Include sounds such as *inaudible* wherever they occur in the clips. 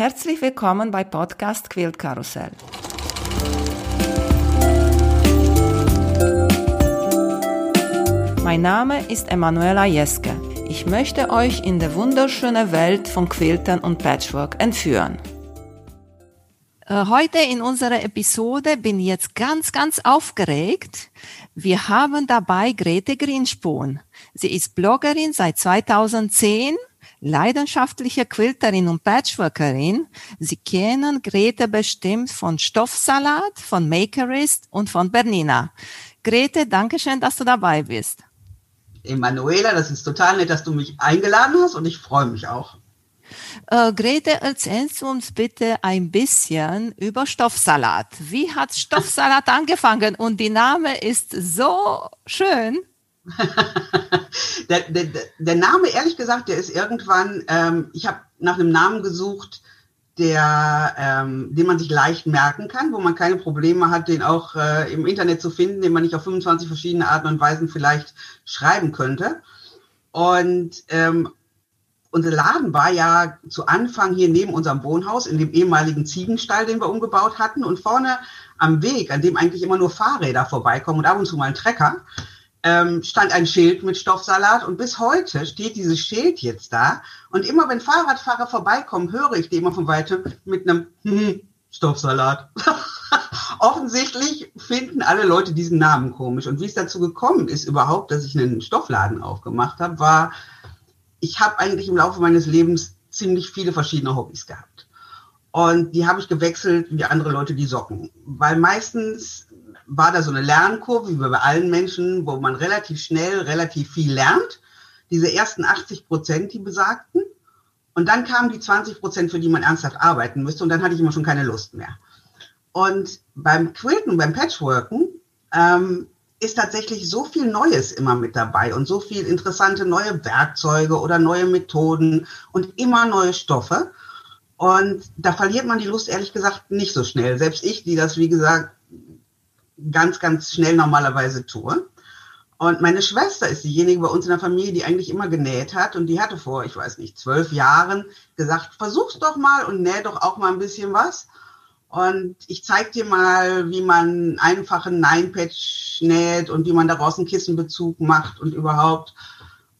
Herzlich willkommen bei Podcast Quilt Karussell. Mein Name ist Emanuela Jeske. Ich möchte euch in die wunderschöne Welt von Quiltern und Patchwork entführen. Äh, heute in unserer Episode bin ich jetzt ganz, ganz aufgeregt. Wir haben dabei Grete Grinspohn. Sie ist Bloggerin seit 2010 leidenschaftliche Quilterin und Patchworkerin. Sie kennen Grete bestimmt von Stoffsalat, von Makerist und von Bernina. Grete, danke schön, dass du dabei bist. Emanuela, das ist total nett, dass du mich eingeladen hast und ich freue mich auch. Äh, Grete, erzählst du uns bitte ein bisschen über Stoffsalat. Wie hat Stoffsalat *laughs* angefangen? Und die Name ist so schön. *laughs* der, der, der, Name, ehrlich gesagt, der ist irgendwann, ähm, ich habe nach einem Namen gesucht, der, ähm, den man sich leicht merken kann, wo man keine Probleme hat, den auch äh, im Internet zu finden, den man nicht auf 25 verschiedene Arten und Weisen vielleicht schreiben könnte. Und ähm, unser Laden war ja zu Anfang hier neben unserem Wohnhaus in dem ehemaligen Ziegenstall, den wir umgebaut hatten. Und vorne am Weg, an dem eigentlich immer nur Fahrräder vorbeikommen und ab und zu mal ein Trecker, ähm, stand ein Schild mit Stoffsalat und bis heute steht dieses Schild jetzt da. Und immer wenn Fahrradfahrer vorbeikommen, höre ich die immer von weitem mit einem hm, *laughs* Stoffsalat. *laughs* Offensichtlich finden alle Leute diesen Namen komisch. Und wie es dazu gekommen ist überhaupt, dass ich einen Stoffladen aufgemacht habe, war, ich habe eigentlich im Laufe meines Lebens ziemlich viele verschiedene Hobbys gehabt. Und die habe ich gewechselt wie andere Leute die Socken. Weil meistens war da so eine Lernkurve, wie bei allen Menschen, wo man relativ schnell relativ viel lernt. Diese ersten 80 Prozent, die besagten. Und dann kamen die 20 Prozent, für die man ernsthaft arbeiten müsste. Und dann hatte ich immer schon keine Lust mehr. Und beim Quilten, beim Patchworken, ähm, ist tatsächlich so viel Neues immer mit dabei und so viel interessante neue Werkzeuge oder neue Methoden und immer neue Stoffe. Und da verliert man die Lust, ehrlich gesagt, nicht so schnell. Selbst ich, die das, wie gesagt, ganz, ganz schnell normalerweise tue. Und meine Schwester ist diejenige bei uns in der Familie, die eigentlich immer genäht hat. Und die hatte vor, ich weiß nicht, zwölf Jahren gesagt, versuch's doch mal und näh doch auch mal ein bisschen was. Und ich zeig dir mal, wie man einfachen Nine-Patch näht und wie man daraus einen Kissenbezug macht und überhaupt.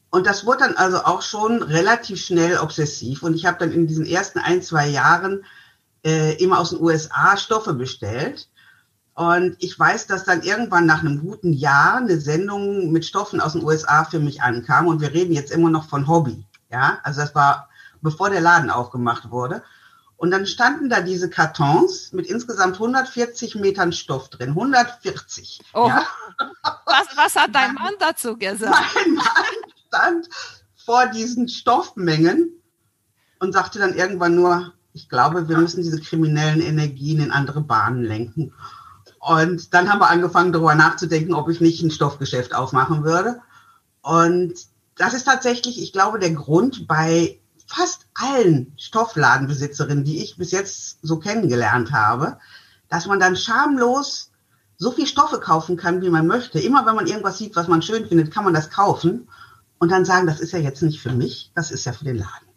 Und das wurde dann also auch schon relativ schnell obsessiv. Und ich habe dann in diesen ersten ein, zwei Jahren äh, immer aus den USA Stoffe bestellt und ich weiß, dass dann irgendwann nach einem guten Jahr eine Sendung mit Stoffen aus den USA für mich ankam. Und wir reden jetzt immer noch von Hobby. Ja, also das war bevor der Laden aufgemacht wurde. Und dann standen da diese Kartons mit insgesamt 140 Metern Stoff drin. 140. Oh. Ja? Was, was hat dein Mann dazu gesagt? Mein Mann stand vor diesen Stoffmengen und sagte dann irgendwann nur, ich glaube, wir müssen diese kriminellen Energien in andere Bahnen lenken. Und dann haben wir angefangen, darüber nachzudenken, ob ich nicht ein Stoffgeschäft aufmachen würde. Und das ist tatsächlich, ich glaube, der Grund bei fast allen Stoffladenbesitzerinnen, die ich bis jetzt so kennengelernt habe, dass man dann schamlos so viel Stoffe kaufen kann, wie man möchte. Immer wenn man irgendwas sieht, was man schön findet, kann man das kaufen und dann sagen, das ist ja jetzt nicht für mich, das ist ja für den Laden.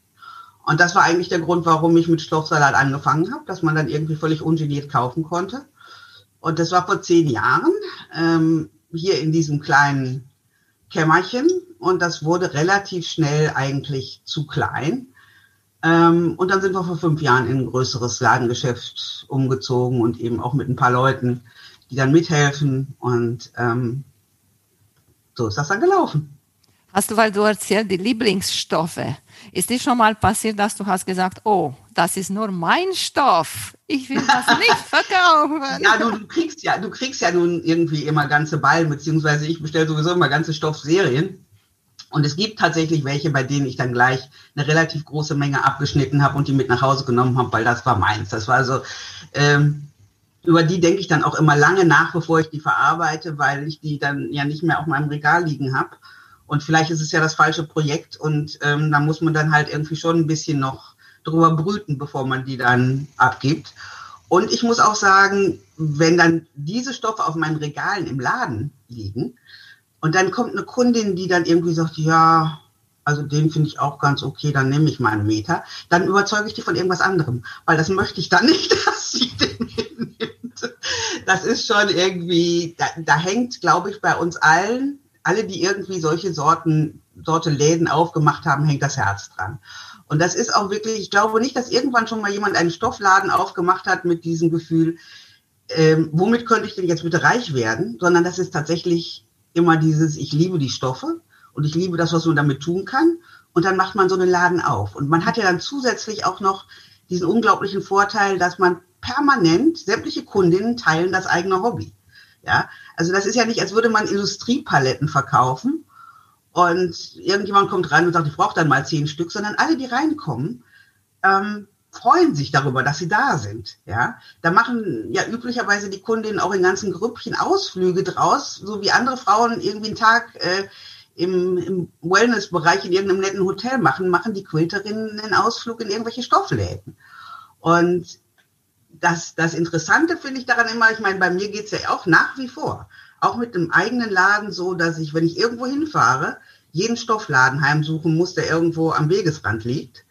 Und das war eigentlich der Grund, warum ich mit Stoffsalat angefangen habe, dass man dann irgendwie völlig ungeniert kaufen konnte. Und das war vor zehn Jahren ähm, hier in diesem kleinen Kämmerchen. Und das wurde relativ schnell eigentlich zu klein. Ähm, und dann sind wir vor fünf Jahren in ein größeres Ladengeschäft umgezogen und eben auch mit ein paar Leuten, die dann mithelfen. Und ähm, so ist das dann gelaufen. Hast du, weil du erzählst, die Lieblingsstoffe. Ist dir schon mal passiert, dass du hast gesagt, oh, das ist nur mein Stoff. Ich will das *laughs* nicht verkaufen. ja, du, du, kriegst ja, du kriegst ja nun irgendwie immer ganze Ballen, beziehungsweise ich bestelle sowieso immer ganze Stoffserien. Und es gibt tatsächlich welche, bei denen ich dann gleich eine relativ große Menge abgeschnitten habe und die mit nach Hause genommen habe, weil das war meins. Das war also, ähm, über die denke ich dann auch immer lange nach, bevor ich die verarbeite, weil ich die dann ja nicht mehr auf meinem Regal liegen habe. Und vielleicht ist es ja das falsche Projekt und ähm, da muss man dann halt irgendwie schon ein bisschen noch drüber brüten, bevor man die dann abgibt. Und ich muss auch sagen, wenn dann diese Stoffe auf meinen Regalen im Laden liegen und dann kommt eine Kundin, die dann irgendwie sagt, ja, also den finde ich auch ganz okay, dann nehme ich meinen Meter, dann überzeuge ich die von irgendwas anderem, weil das möchte ich dann *laughs* nicht, dass sie den mitnimmt. Das ist schon irgendwie, da, da hängt, glaube ich, bei uns allen, alle, die irgendwie solche Sorten, Sorte Läden aufgemacht haben, hängt das Herz dran. Und das ist auch wirklich, ich glaube nicht, dass irgendwann schon mal jemand einen Stoffladen aufgemacht hat mit diesem Gefühl, ähm, womit könnte ich denn jetzt bitte reich werden, sondern das ist tatsächlich immer dieses, ich liebe die Stoffe und ich liebe das, was man damit tun kann. Und dann macht man so einen Laden auf. Und man hat ja dann zusätzlich auch noch diesen unglaublichen Vorteil, dass man permanent, sämtliche Kundinnen teilen das eigene Hobby. Ja, also das ist ja nicht, als würde man Industriepaletten verkaufen und irgendjemand kommt rein und sagt, ich brauche dann mal zehn Stück, sondern alle, die reinkommen, ähm, freuen sich darüber, dass sie da sind. Ja, da machen ja üblicherweise die Kundinnen auch in ganzen Grüppchen Ausflüge draus, so wie andere Frauen irgendwie einen Tag äh, im, im Wellnessbereich in irgendeinem netten Hotel machen, machen die Quilterinnen einen Ausflug in irgendwelche Stoffläden. Und das, das Interessante finde ich daran immer, ich meine, bei mir geht es ja auch nach wie vor, auch mit dem eigenen Laden so, dass ich, wenn ich irgendwo hinfahre, jeden Stoffladen heimsuchen muss, der irgendwo am Wegesrand liegt.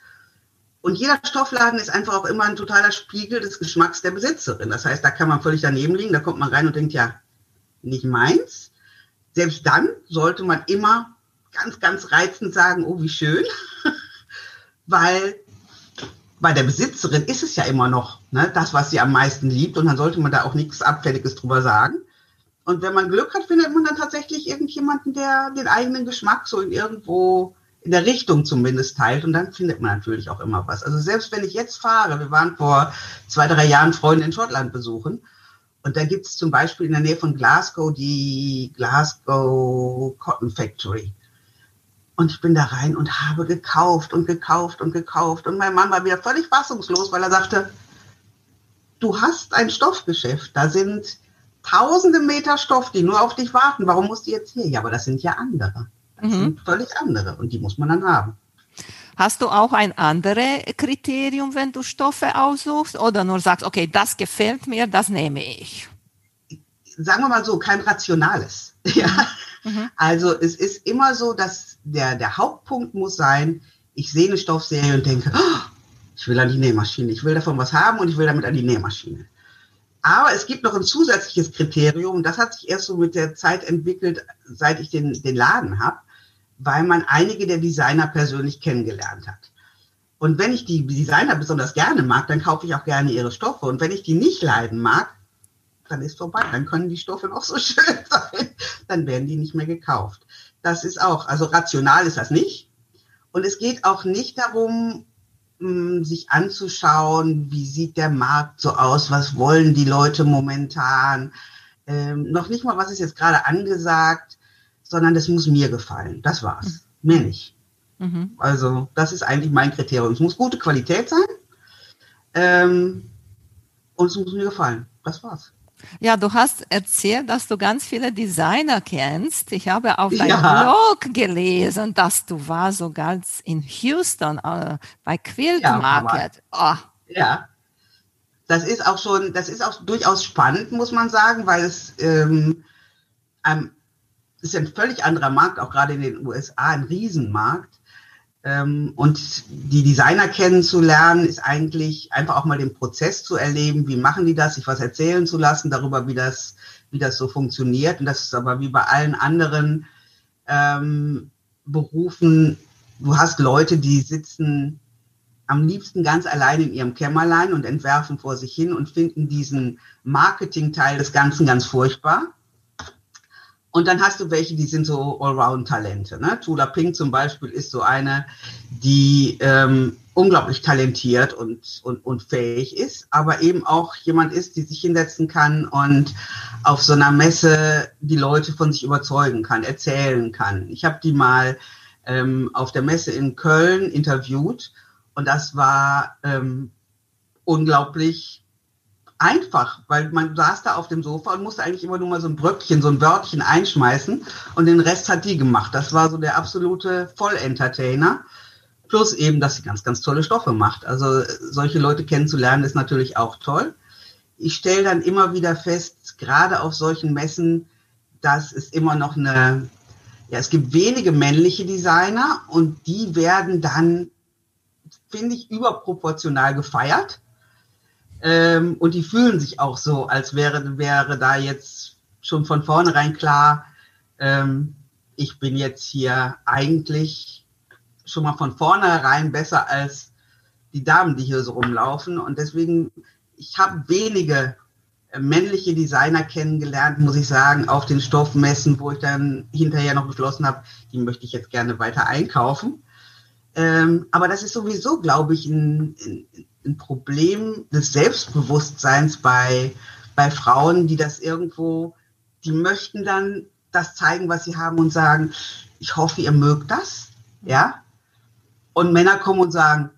Und jeder Stoffladen ist einfach auch immer ein totaler Spiegel des Geschmacks der Besitzerin. Das heißt, da kann man völlig daneben liegen, da kommt man rein und denkt, ja, nicht meins selbst dann sollte man immer ganz, ganz reizend sagen, oh, wie schön, *laughs* weil bei der Besitzerin ist es ja immer noch ne, das, was sie am meisten liebt und dann sollte man da auch nichts Abfälliges drüber sagen. Und wenn man Glück hat, findet man dann tatsächlich irgendjemanden, der den eigenen Geschmack so in irgendwo in der Richtung zumindest teilt und dann findet man natürlich auch immer was. Also selbst wenn ich jetzt fahre, wir waren vor zwei, drei Jahren Freunde in Schottland besuchen und da gibt es zum Beispiel in der Nähe von Glasgow die Glasgow Cotton Factory. Und ich bin da rein und habe gekauft und gekauft und gekauft. Und mein Mann war wieder völlig fassungslos, weil er sagte, du hast ein Stoffgeschäft. Da sind tausende Meter Stoff, die nur auf dich warten. Warum musst du jetzt hier? Ja, aber das sind ja andere. Das mhm. sind völlig andere und die muss man dann haben. Hast du auch ein anderes Kriterium, wenn du Stoffe aussuchst oder nur sagst, okay, das gefällt mir, das nehme ich? Sagen wir mal so, kein rationales. *laughs* Ja. Mhm. Also es ist immer so, dass der, der Hauptpunkt muss sein, ich sehe eine Stoffserie und denke, oh, ich will an die Nähmaschine, ich will davon was haben und ich will damit an die Nähmaschine. Aber es gibt noch ein zusätzliches Kriterium, das hat sich erst so mit der Zeit entwickelt, seit ich den, den Laden habe weil man einige der Designer persönlich kennengelernt hat. Und wenn ich die Designer besonders gerne mag, dann kaufe ich auch gerne ihre Stoffe. Und wenn ich die nicht leiden mag, dann ist vorbei. Dann können die Stoffe noch so *laughs* schön sein. Dann werden die nicht mehr gekauft. Das ist auch, also rational ist das nicht. Und es geht auch nicht darum, hm, sich anzuschauen, wie sieht der Markt so aus, was wollen die Leute momentan. Ähm, noch nicht mal, was ist jetzt gerade angesagt, sondern das muss mir gefallen. Das war's. Mhm. Mehr nicht. Mhm. Also, das ist eigentlich mein Kriterium. Es muss gute Qualität sein. Ähm, und es muss mir gefallen. Das war's. Ja, du hast erzählt, dass du ganz viele Designer kennst. Ich habe auf deinem ja. Blog gelesen, dass du war sogar in Houston äh, bei Quilt ja, Market. Oh. Ja, das ist auch schon, das ist auch durchaus spannend, muss man sagen, weil es ähm, ist ja ein völlig anderer Markt, auch gerade in den USA ein Riesenmarkt. Ähm, und die Designer kennenzulernen, ist eigentlich einfach auch mal den Prozess zu erleben, wie machen die das, sich was erzählen zu lassen darüber, wie das, wie das so funktioniert. Und das ist aber wie bei allen anderen ähm, Berufen, du hast Leute, die sitzen am liebsten ganz allein in ihrem Kämmerlein und entwerfen vor sich hin und finden diesen Marketing-Teil des Ganzen ganz furchtbar. Und dann hast du welche, die sind so Allround-Talente. Ne? Tula Pink zum Beispiel ist so eine, die ähm, unglaublich talentiert und, und, und fähig ist, aber eben auch jemand ist, die sich hinsetzen kann und auf so einer Messe die Leute von sich überzeugen kann, erzählen kann. Ich habe die mal ähm, auf der Messe in Köln interviewt und das war ähm, unglaublich einfach, weil man saß da auf dem Sofa und musste eigentlich immer nur mal so ein Bröckchen, so ein Wörtchen einschmeißen und den Rest hat die gemacht. Das war so der absolute Vollentertainer. Plus eben, dass sie ganz, ganz tolle Stoffe macht. Also solche Leute kennenzulernen ist natürlich auch toll. Ich stelle dann immer wieder fest, gerade auf solchen Messen, dass es immer noch eine, Ja, es gibt wenige männliche Designer und die werden dann, finde ich, überproportional gefeiert. Ähm, und die fühlen sich auch so, als wäre, wäre da jetzt schon von vornherein klar, ähm, ich bin jetzt hier eigentlich schon mal von vornherein besser als die Damen, die hier so rumlaufen. Und deswegen, ich habe wenige äh, männliche Designer kennengelernt, muss ich sagen, auf den Stoffmessen, wo ich dann hinterher noch beschlossen habe, die möchte ich jetzt gerne weiter einkaufen. Ähm, aber das ist sowieso, glaube ich, ein, ein, Problem des Selbstbewusstseins bei, bei Frauen, die das irgendwo, die möchten dann das zeigen, was sie haben und sagen, ich hoffe, ihr mögt das, ja. Und Männer kommen und sagen,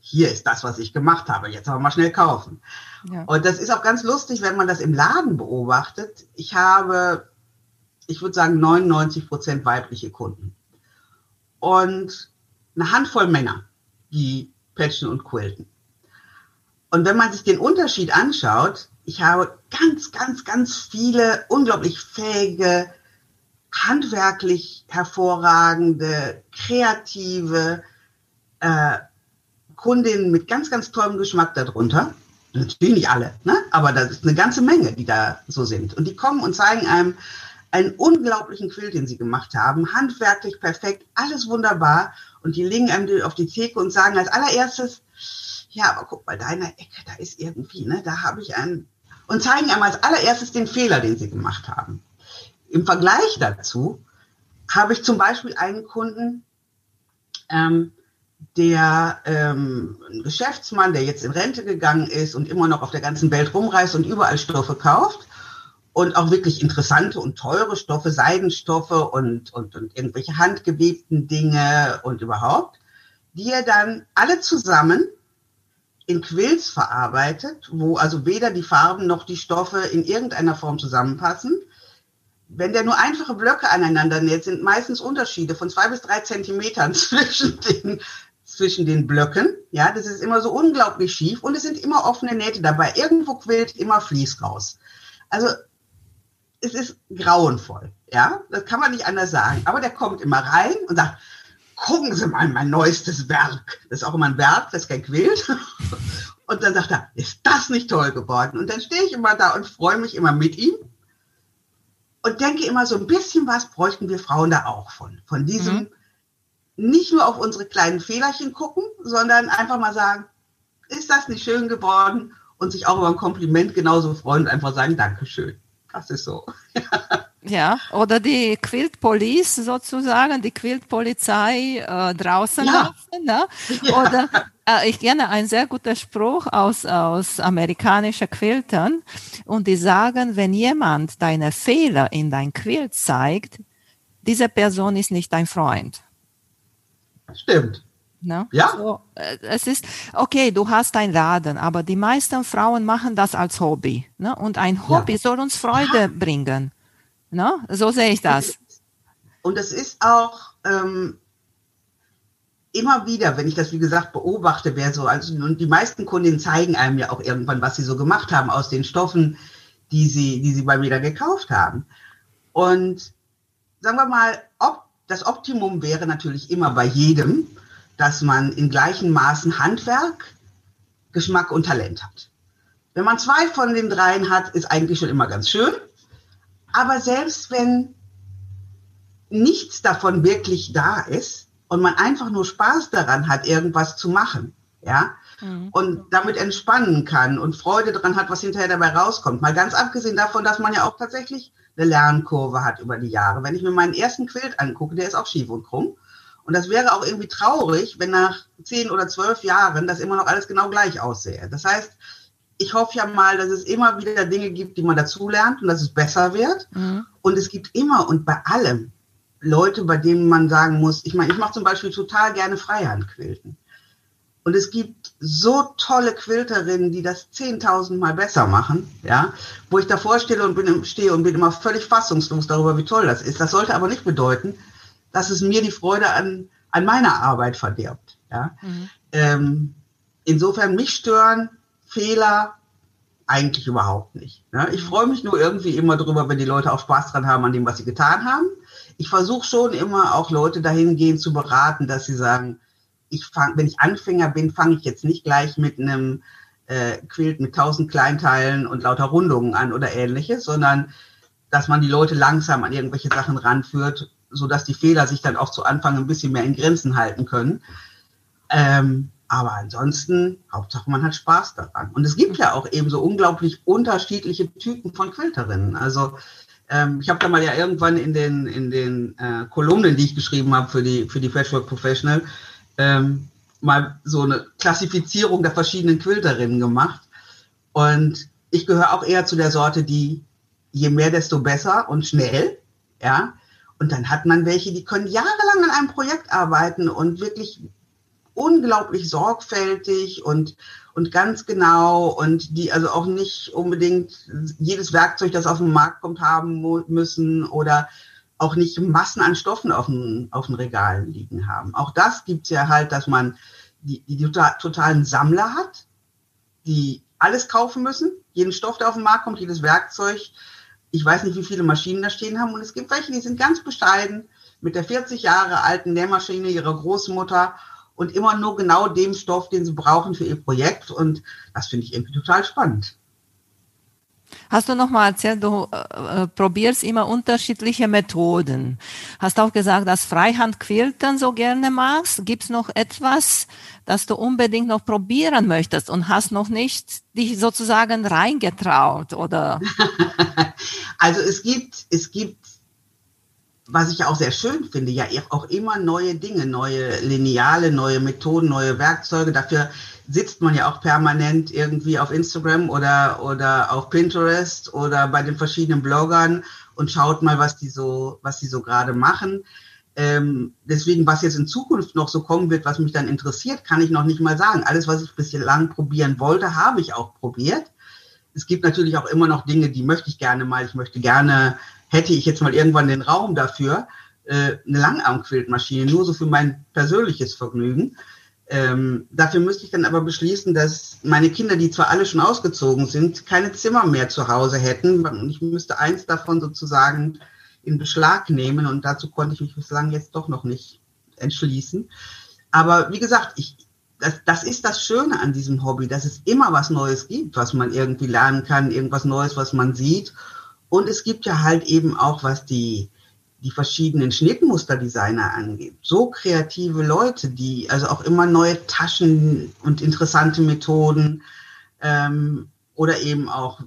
hier ist das, was ich gemacht habe, jetzt aber mal schnell kaufen. Ja. Und das ist auch ganz lustig, wenn man das im Laden beobachtet. Ich habe, ich würde sagen, 99 Prozent weibliche Kunden. Und eine Handvoll Männer, die patchen und quilten. Und wenn man sich den Unterschied anschaut, ich habe ganz, ganz, ganz viele unglaublich fähige, handwerklich hervorragende, kreative äh, Kundinnen mit ganz, ganz tollem Geschmack darunter. Natürlich nicht alle, ne? aber das ist eine ganze Menge, die da so sind. Und die kommen und zeigen einem einen unglaublichen Quilt, den sie gemacht haben, handwerklich perfekt, alles wunderbar. Und die legen einem auf die Theke und sagen als allererstes, ja, aber guck mal, deiner Ecke, da ist irgendwie, ne, da habe ich einen und zeigen einmal als allererstes den Fehler, den sie gemacht haben. Im Vergleich dazu habe ich zum Beispiel einen Kunden, ähm, der ähm, ein Geschäftsmann, der jetzt in Rente gegangen ist und immer noch auf der ganzen Welt rumreist und überall Stoffe kauft und auch wirklich interessante und teure Stoffe, Seidenstoffe und, und, und irgendwelche handgewebten Dinge und überhaupt, die er dann alle zusammen in Quills verarbeitet, wo also weder die Farben noch die Stoffe in irgendeiner Form zusammenpassen. Wenn der nur einfache Blöcke aneinander näht, sind meistens Unterschiede von zwei bis drei Zentimetern *laughs* zwischen den, zwischen den Blöcken. Ja, das ist immer so unglaublich schief und es sind immer offene Nähte dabei. Irgendwo quillt immer Fließ raus. Also es ist grauenvoll. Ja, das kann man nicht anders sagen. Aber der kommt immer rein und sagt, gucken Sie mal mein neuestes Werk. Das ist auch immer ein Werk, das kein Quilt. *laughs* Und dann sagt er, ist das nicht toll geworden? Und dann stehe ich immer da und freue mich immer mit ihm und denke immer so ein bisschen was bräuchten wir Frauen da auch von. Von diesem mhm. nicht nur auf unsere kleinen Fehlerchen gucken, sondern einfach mal sagen, ist das nicht schön geworden? Und sich auch über ein Kompliment genauso freuen und einfach sagen, Dankeschön. Das ist so. Ja, oder die Quilt Police sozusagen, die Quilt Polizei äh, draußen ja. lassen. Ne? Ja. Oder äh, ich kenne einen sehr guten Spruch aus, aus amerikanischen Quiltern und die sagen, wenn jemand deine Fehler in dein Quilt zeigt, diese Person ist nicht dein Freund. Stimmt. Ne? Ja. So, äh, es ist, okay, du hast einen Laden, aber die meisten Frauen machen das als Hobby. Ne? Und ein Hobby ja. soll uns Freude ja. bringen. Ne? So sehe ich das. Und es ist auch ähm, immer wieder, wenn ich das wie gesagt beobachte, wer so, also und die meisten Kundinnen zeigen einem ja auch irgendwann, was sie so gemacht haben aus den Stoffen, die sie, die sie bei mir da gekauft haben. Und sagen wir mal, ob das Optimum wäre natürlich immer bei jedem, dass man in gleichen Maßen Handwerk, Geschmack und Talent hat. Wenn man zwei von den dreien hat, ist eigentlich schon immer ganz schön. Aber selbst wenn nichts davon wirklich da ist und man einfach nur Spaß daran hat, irgendwas zu machen, ja, mhm. und damit entspannen kann und Freude daran hat, was hinterher dabei rauskommt. Mal ganz abgesehen davon, dass man ja auch tatsächlich eine Lernkurve hat über die Jahre. Wenn ich mir meinen ersten Quilt angucke, der ist auch schief und krumm. Und das wäre auch irgendwie traurig, wenn nach zehn oder zwölf Jahren das immer noch alles genau gleich aussähe. Das heißt, ich hoffe ja mal, dass es immer wieder Dinge gibt, die man dazulernt und dass es besser wird. Mhm. Und es gibt immer und bei allem Leute, bei denen man sagen muss, ich meine, ich mache zum Beispiel total gerne Freihandquilten. Und es gibt so tolle Quilterinnen, die das 10.000 Mal besser machen, ja, wo ich davor stehe und bin, stehe und bin immer völlig fassungslos darüber, wie toll das ist. Das sollte aber nicht bedeuten, dass es mir die Freude an, an meiner Arbeit verdirbt, ja. Mhm. Ähm, insofern mich stören Fehler eigentlich überhaupt nicht. Ne? Ich freue mich nur irgendwie immer drüber, wenn die Leute auch Spaß dran haben an dem, was sie getan haben. ich versuche schon immer auch Leute dahingehend zu beraten, dass sie sagen, ich fang, wenn ich Anfänger bin, fange ich jetzt nicht gleich mit einem äh, Quilt mit tausend Kleinteilen und lauter Rundungen an oder ähnliches, sondern dass man die Leute langsam an irgendwelche Sachen ranführt, so dass die Fehler sich dann auch zu Anfang ein bisschen mehr in Grenzen halten können. Ähm, aber ansonsten, Hauptsache man hat Spaß daran. Und es gibt ja auch eben so unglaublich unterschiedliche Typen von Quilterinnen. Also ähm, ich habe da mal ja irgendwann in den, in den äh, Kolumnen, die ich geschrieben habe für die, für die Patchwork Professional, ähm, mal so eine Klassifizierung der verschiedenen Quilterinnen gemacht. Und ich gehöre auch eher zu der Sorte, die je mehr, desto besser und schnell, ja. Und dann hat man welche, die können jahrelang an einem Projekt arbeiten und wirklich unglaublich sorgfältig und, und ganz genau und die also auch nicht unbedingt jedes Werkzeug, das auf den Markt kommt, haben müssen oder auch nicht Massen an Stoffen auf den, auf den Regalen liegen haben. Auch das gibt's ja halt, dass man die, die totalen Sammler hat, die alles kaufen müssen, jeden Stoff, der auf den Markt kommt, jedes Werkzeug. Ich weiß nicht, wie viele Maschinen da stehen haben. Und es gibt welche, die sind ganz bescheiden mit der 40 Jahre alten Nähmaschine ihrer Großmutter und immer nur genau dem Stoff, den sie brauchen für ihr Projekt. Und das finde ich irgendwie total spannend. Hast du noch mal erzählt, du äh, äh, probierst immer unterschiedliche Methoden. Hast auch gesagt, dass Freihandquilten so gerne magst. Gibt's noch etwas, das du unbedingt noch probieren möchtest und hast noch nicht dich sozusagen reingetraut oder? *laughs* also es gibt, es gibt, was ich auch sehr schön finde, ja auch immer neue Dinge, neue Lineale, neue Methoden, neue Werkzeuge. Dafür sitzt man ja auch permanent irgendwie auf Instagram oder, oder auf Pinterest oder bei den verschiedenen Bloggern und schaut mal, was die so, was die so gerade machen. Ähm, deswegen, was jetzt in Zukunft noch so kommen wird, was mich dann interessiert, kann ich noch nicht mal sagen. Alles, was ich bislang probieren wollte, habe ich auch probiert. Es gibt natürlich auch immer noch Dinge, die möchte ich gerne mal. Ich möchte gerne, hätte ich jetzt mal irgendwann den Raum dafür, äh, eine Langarmquiltmaschine, nur so für mein persönliches Vergnügen. Ähm, dafür müsste ich dann aber beschließen, dass meine Kinder, die zwar alle schon ausgezogen sind, keine Zimmer mehr zu Hause hätten. Und ich müsste eins davon sozusagen in Beschlag nehmen. Und dazu konnte ich mich bislang jetzt doch noch nicht entschließen. Aber wie gesagt, ich, das, das ist das Schöne an diesem Hobby, dass es immer was Neues gibt, was man irgendwie lernen kann, irgendwas Neues, was man sieht. Und es gibt ja halt eben auch, was die, die verschiedenen Schnittmusterdesigner angeht. So kreative Leute, die also auch immer neue Taschen und interessante Methoden ähm, oder eben auch,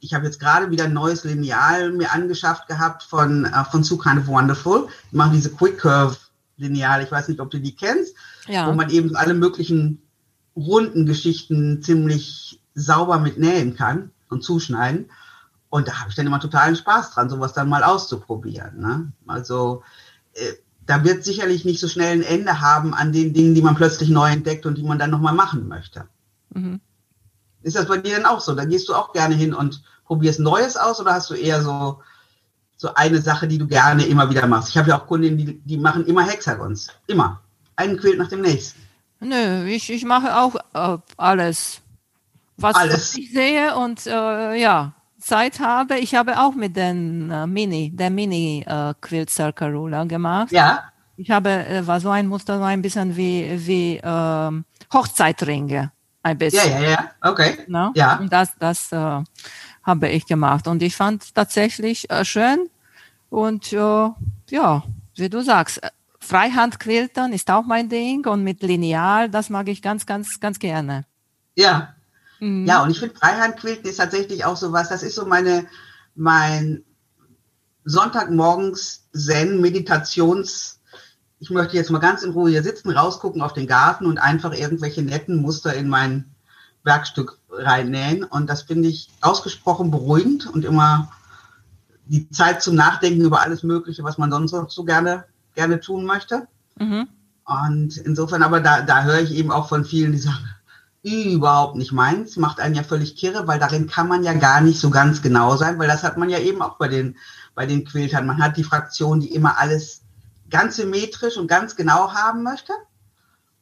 ich habe jetzt gerade wieder ein neues Lineal mir angeschafft gehabt von, äh, von Sue Kind of Wonderful. Die machen diese Quick Curve Lineal, ich weiß nicht, ob du die kennst, ja. wo man eben alle möglichen runden Geschichten ziemlich sauber mit nähen kann und zuschneiden. Und da habe ich dann immer totalen Spaß dran, sowas dann mal auszuprobieren. Ne? Also äh, da wird sicherlich nicht so schnell ein Ende haben an den Dingen, die man plötzlich neu entdeckt und die man dann nochmal machen möchte. Mhm. Ist das bei dir dann auch so? Da gehst du auch gerne hin und probierst Neues aus oder hast du eher so, so eine Sache, die du gerne immer wieder machst? Ich habe ja auch Kundinnen, die, die machen immer Hexagons. Immer. Einen Quilt nach dem nächsten. Nö, ich, ich mache auch äh, alles, was, alles. was ich sehe und äh, ja, Zeit habe, ich habe auch mit den äh, Mini, der Mini äh, Quilt Circle Ruler gemacht. Ja. Ich habe, äh, war so ein Muster, so ein bisschen wie, wie äh, Hochzeitringe. Ein bisschen. Ja, ja, ja. Okay. No? Ja. Und das, das äh, habe ich gemacht. Und ich fand tatsächlich äh, schön. Und äh, ja, wie du sagst, äh, Freihandquiltern ist auch mein Ding. Und mit Lineal, das mag ich ganz, ganz, ganz gerne. Ja, Mhm. Ja, und ich finde Freihandquilten ist tatsächlich auch so was, das ist so meine, mein Sonntagmorgens Zen, Meditations, ich möchte jetzt mal ganz in Ruhe hier sitzen, rausgucken auf den Garten und einfach irgendwelche netten Muster in mein Werkstück reinnähen. Und das finde ich ausgesprochen beruhigend und immer die Zeit zum Nachdenken über alles Mögliche, was man sonst noch so gerne, gerne tun möchte. Mhm. Und insofern, aber da, da höre ich eben auch von vielen, die sagen, überhaupt nicht meins, macht einen ja völlig kirre, weil darin kann man ja gar nicht so ganz genau sein, weil das hat man ja eben auch bei den, bei den Quiltern. Man hat die Fraktion, die immer alles ganz symmetrisch und ganz genau haben möchte,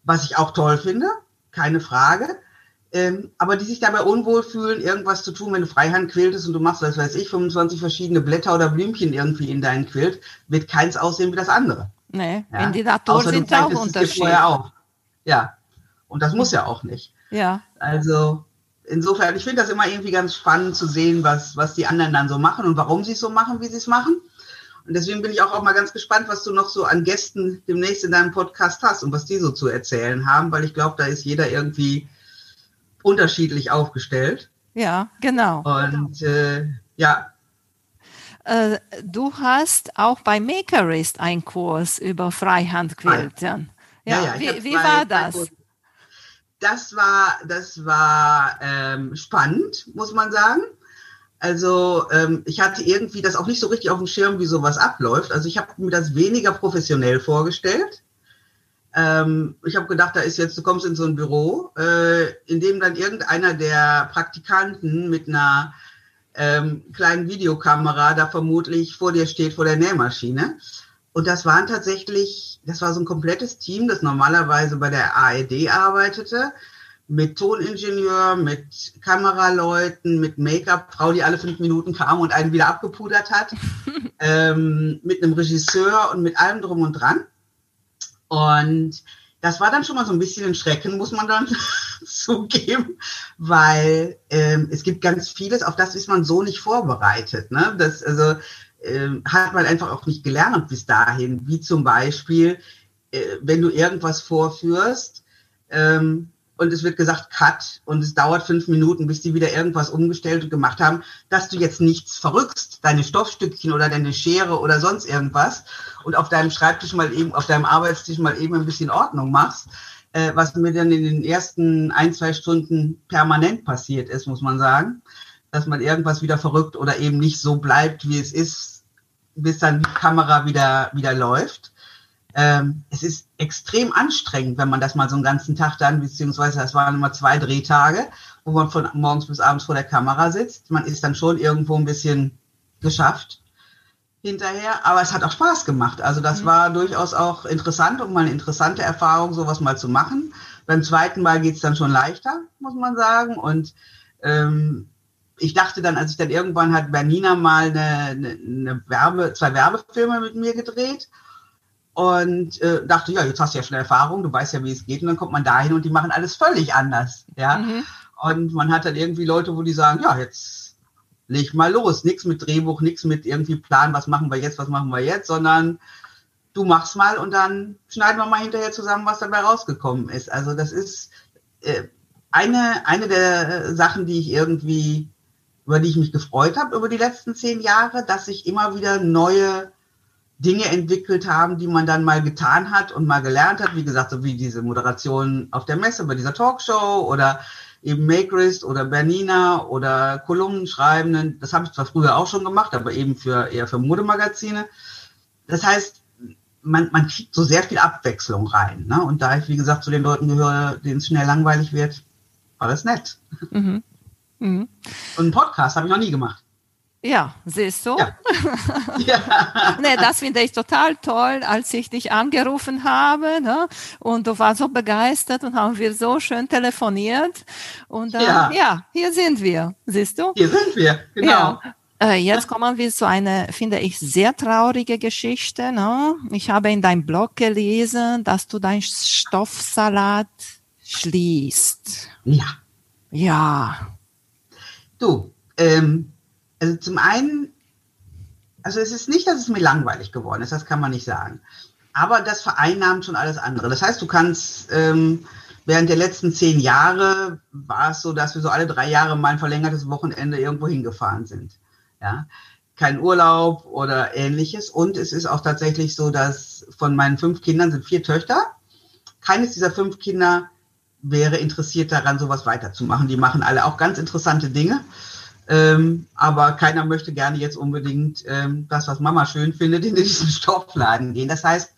was ich auch toll finde, keine Frage. ähm, aber die sich dabei unwohl fühlen, irgendwas zu tun, wenn du Freihand quiltest und du machst, was weiß ich, 25 verschiedene Blätter oder Blümchen irgendwie in deinen Quilt, wird keins aussehen wie das andere. Nee, ja? in die Natur sind auch unterschiedlich. Auch. Ja, und das muss ja auch nicht. Ja. Also insofern, ich finde das immer irgendwie ganz spannend zu sehen, was, was die anderen dann so machen und warum sie es so machen, wie sie es machen. Und deswegen bin ich auch, auch mal ganz gespannt, was du noch so an Gästen demnächst in deinem Podcast hast und was die so zu erzählen haben, weil ich glaube, da ist jeder irgendwie unterschiedlich aufgestellt. Ja, genau. Und äh, ja. Äh, du hast auch bei Makerist einen Kurs über Freihandquilten. Ja, ja, ja wie, wie war das? Das war, das war ähm, spannend, muss man sagen. Also ähm, ich hatte irgendwie das auch nicht so richtig auf dem Schirm, wie sowas abläuft. Also ich habe mir das weniger professionell vorgestellt. Ähm, ich habe gedacht, da ist jetzt, du kommst in so ein Büro, äh, in dem dann irgendeiner der Praktikanten mit einer ähm, kleinen Videokamera da vermutlich vor dir steht, vor der Nähmaschine. Und das waren tatsächlich, das war so ein komplettes Team, das normalerweise bei der ARD arbeitete mit Toningenieur, mit Kameraleuten, mit Make-up-Frau, die alle fünf Minuten kam und einen wieder abgepudert hat, *laughs* ähm, mit einem Regisseur und mit allem drum und dran. Und das war dann schon mal so ein bisschen ein Schrecken, muss man dann *laughs* zugeben, weil ähm, es gibt ganz vieles, auf das ist man so nicht vorbereitet. Ne? Das also ähm, hat man einfach auch nicht gelernt bis dahin, wie zum Beispiel, äh, wenn du irgendwas vorführst, ähm, und es wird gesagt Cut und es dauert fünf Minuten, bis die wieder irgendwas umgestellt und gemacht haben, dass du jetzt nichts verrückst, deine Stoffstückchen oder deine Schere oder sonst irgendwas und auf deinem Schreibtisch mal eben, auf deinem Arbeitstisch mal eben ein bisschen Ordnung machst, äh, was mir dann in den ersten ein, zwei Stunden permanent passiert ist, muss man sagen, dass man irgendwas wieder verrückt oder eben nicht so bleibt, wie es ist, bis dann die Kamera wieder, wieder läuft ähm, es ist extrem anstrengend, wenn man das mal so einen ganzen Tag dann, beziehungsweise das waren immer zwei Drehtage, wo man von morgens bis abends vor der Kamera sitzt. Man ist dann schon irgendwo ein bisschen geschafft hinterher, aber es hat auch Spaß gemacht. Also das mhm. war durchaus auch interessant und mal eine interessante Erfahrung, sowas mal zu machen. Beim zweiten Mal geht's dann schon leichter, muss man sagen. Und ähm, ich dachte dann, als ich dann irgendwann hat Bernina mal eine, eine, Werbe, zwei Werbefilme mit mir gedreht und äh, dachte, ja, jetzt hast du ja schon Erfahrung, du weißt ja, wie es geht. Und dann kommt man dahin und die machen alles völlig anders. Ja. Mhm. Und man hat dann irgendwie Leute, wo die sagen, ja, jetzt leg mal los. Nichts mit Drehbuch, nichts mit irgendwie Plan, was machen wir jetzt, was machen wir jetzt, sondern du machst mal und dann schneiden wir mal hinterher zusammen, was dabei rausgekommen ist. Also das ist äh, eine, eine der Sachen, die ich irgendwie, über die ich mich gefreut habe über die letzten zehn Jahre, dass ich immer wieder neue Dinge entwickelt haben, die man dann mal getan hat und mal gelernt hat. Wie gesagt, so wie diese Moderation auf der Messe bei dieser Talkshow oder eben Makerist oder Bernina oder Kolumnenschreibenden. Das habe ich zwar früher auch schon gemacht, aber eben für eher für Modemagazine. Das heißt, man, man kriegt so sehr viel Abwechslung rein. Ne? Und da ich, wie gesagt, zu den Leuten gehöre, denen es schnell langweilig wird, war das nett. Mhm. Mhm. Und einen Podcast habe ich noch nie gemacht. Ja, siehst du? Ja. *laughs* ja. nee, das finde ich total toll, als ich dich angerufen habe. Ne? Und du warst so begeistert und haben wir so schön telefoniert. Und äh, ja. ja, hier sind wir. Siehst du? Hier sind wir, genau. Ja. Äh, jetzt kommen wir zu einer, finde ich, sehr traurige Geschichte. Ne? Ich habe in deinem Blog gelesen, dass du dein Stoffsalat schließt. Ja. Ja. Du, ähm, also zum einen, also es ist nicht, dass es mir langweilig geworden ist, das kann man nicht sagen. Aber das vereinnahmt schon alles andere. Das heißt, du kannst ähm, während der letzten zehn Jahre war es so, dass wir so alle drei Jahre mal ein verlängertes Wochenende irgendwo hingefahren sind. Ja, kein Urlaub oder ähnliches. Und es ist auch tatsächlich so, dass von meinen fünf Kindern sind vier Töchter. Keines dieser fünf Kinder wäre interessiert daran, sowas weiterzumachen. Die machen alle auch ganz interessante Dinge. Ähm, aber keiner möchte gerne jetzt unbedingt ähm, das, was Mama schön findet, in diesen *laughs* Stoffladen gehen. Das heißt,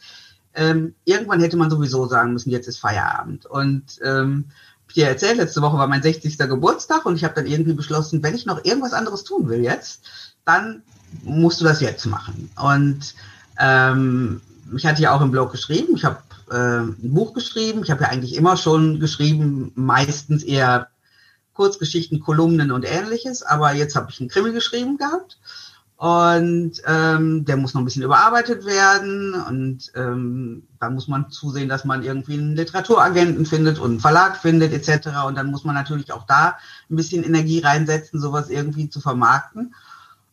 ähm, irgendwann hätte man sowieso sagen müssen, jetzt ist Feierabend. Und ähm, dir erzählt, letzte Woche war mein 60. Geburtstag und ich habe dann irgendwie beschlossen, wenn ich noch irgendwas anderes tun will jetzt, dann musst du das jetzt machen. Und ähm, ich hatte ja auch im Blog geschrieben, ich habe äh, ein Buch geschrieben, ich habe ja eigentlich immer schon geschrieben, meistens eher Kurzgeschichten, Kolumnen und ähnliches. Aber jetzt habe ich einen Krimi geschrieben gehabt. Und ähm, der muss noch ein bisschen überarbeitet werden. Und ähm, da muss man zusehen, dass man irgendwie einen Literaturagenten findet und einen Verlag findet, etc. Und dann muss man natürlich auch da ein bisschen Energie reinsetzen, sowas irgendwie zu vermarkten.